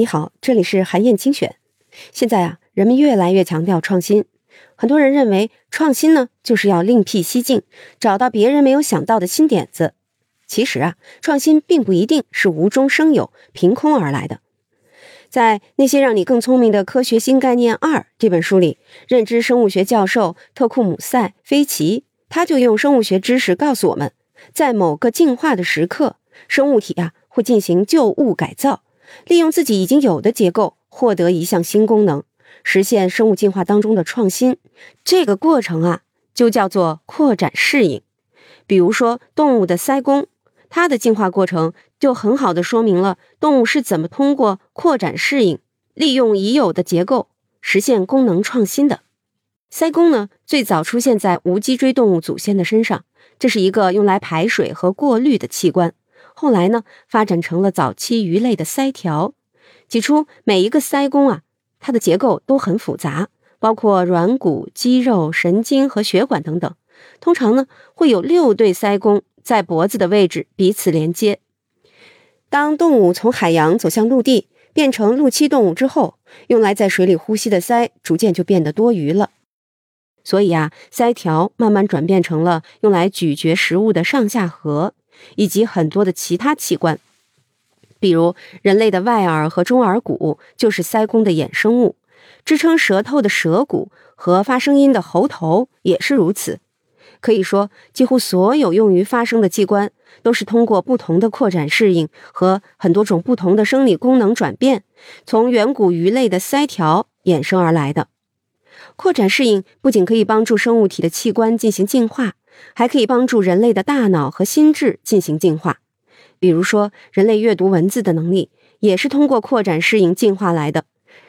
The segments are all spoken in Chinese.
你好，这里是韩燕精选。现在啊，人们越来越强调创新，很多人认为创新呢，就是要另辟蹊径，找到别人没有想到的新点子。其实啊，创新并不一定是无中生有、凭空而来的。在《那些让你更聪明的科学新概念二》这本书里，认知生物学教授特库姆塞·菲奇，他就用生物学知识告诉我们，在某个进化的时刻，生物体啊会进行旧物改造，利用自己已经有的结构获得一项新功能，实现生物进化当中的创新。这个过程啊就叫做扩展适应。比如说动物的鳃弓。它的进化过程就很好的说明了动物是怎么通过扩展适应，利用已有的结构实现功能创新的。鳃弓呢，最早出现在无脊椎动物祖先的身上，这是一个用来排水和过滤的器官。后来呢，发展成了早期鱼类的鳃条。起初，每一个鳃弓啊，它的结构都很复杂，包括软骨、肌肉、神经和血管等等。通常呢，会有六对鳃弓。在脖子的位置彼此连接。当动物从海洋走向陆地，变成陆栖动物之后，用来在水里呼吸的鳃逐渐就变得多余了。所以啊，鳃条慢慢转变成了用来咀嚼食物的上下颌，以及很多的其他器官。比如人类的外耳和中耳骨就是鳃弓的衍生物，支撑舌头的舌骨和发声音的喉头也是如此。可以说，几乎所有用于发声的器官都是通过不同的扩展适应和很多种不同的生理功能转变，从远古鱼类的鳃条衍生而来的。扩展适应不仅可以帮助生物体的器官进行进化，还可以帮助人类的大脑和心智进行进化。比如说，人类阅读文字的能力也是通过扩展适应进化来的。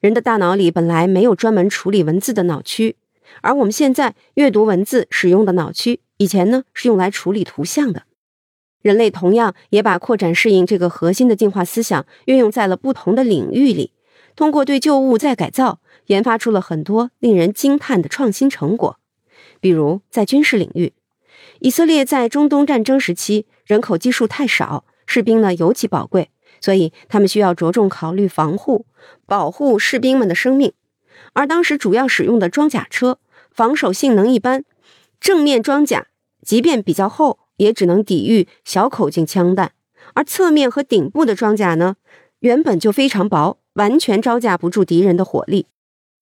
人的大脑里本来没有专门处理文字的脑区。而我们现在阅读文字使用的脑区，以前呢是用来处理图像的。人类同样也把扩展适应这个核心的进化思想运用在了不同的领域里，通过对旧物再改造，研发出了很多令人惊叹的创新成果。比如在军事领域，以色列在中东战争时期人口基数太少，士兵呢尤其宝贵，所以他们需要着重考虑防护，保护士兵们的生命。而当时主要使用的装甲车防守性能一般，正面装甲即便比较厚，也只能抵御小口径枪弹；而侧面和顶部的装甲呢，原本就非常薄，完全招架不住敌人的火力。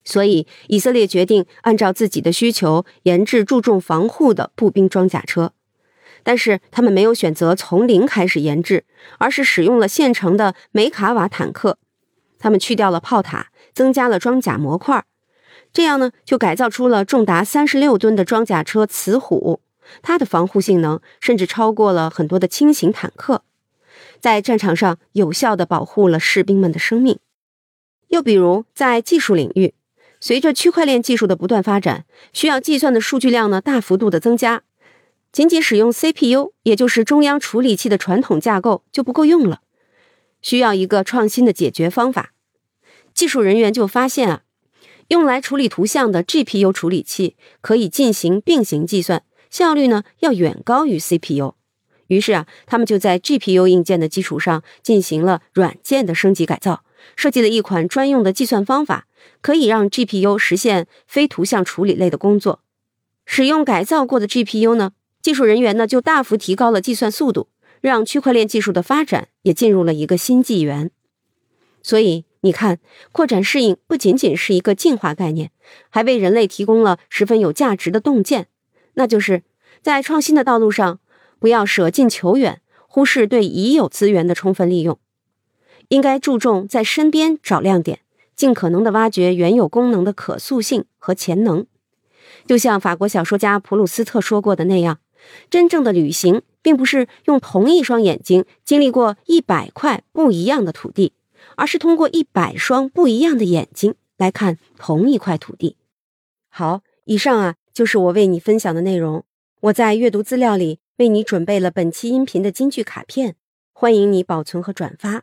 所以，以色列决定按照自己的需求研制注重防护的步兵装甲车。但是，他们没有选择从零开始研制，而是使用了现成的梅卡瓦坦克。他们去掉了炮塔。增加了装甲模块，这样呢，就改造出了重达三十六吨的装甲车雌虎。它的防护性能甚至超过了很多的轻型坦克，在战场上有效的保护了士兵们的生命。又比如在技术领域，随着区块链技术的不断发展，需要计算的数据量呢大幅度的增加，仅仅使用 CPU，也就是中央处理器的传统架构就不够用了，需要一个创新的解决方法。技术人员就发现啊，用来处理图像的 GPU 处理器可以进行并行计算，效率呢要远高于 CPU。于是啊，他们就在 GPU 硬件的基础上进行了软件的升级改造，设计了一款专用的计算方法，可以让 GPU 实现非图像处理类的工作。使用改造过的 GPU 呢，技术人员呢就大幅提高了计算速度，让区块链技术的发展也进入了一个新纪元。所以。你看，扩展适应不仅仅是一个进化概念，还为人类提供了十分有价值的洞见，那就是在创新的道路上，不要舍近求远，忽视对已有资源的充分利用，应该注重在身边找亮点，尽可能的挖掘原有功能的可塑性和潜能。就像法国小说家普鲁斯特说过的那样，真正的旅行，并不是用同一双眼睛经历过一百块不一样的土地。而是通过一百双不一样的眼睛来看同一块土地。好，以上啊就是我为你分享的内容。我在阅读资料里为你准备了本期音频的金句卡片，欢迎你保存和转发，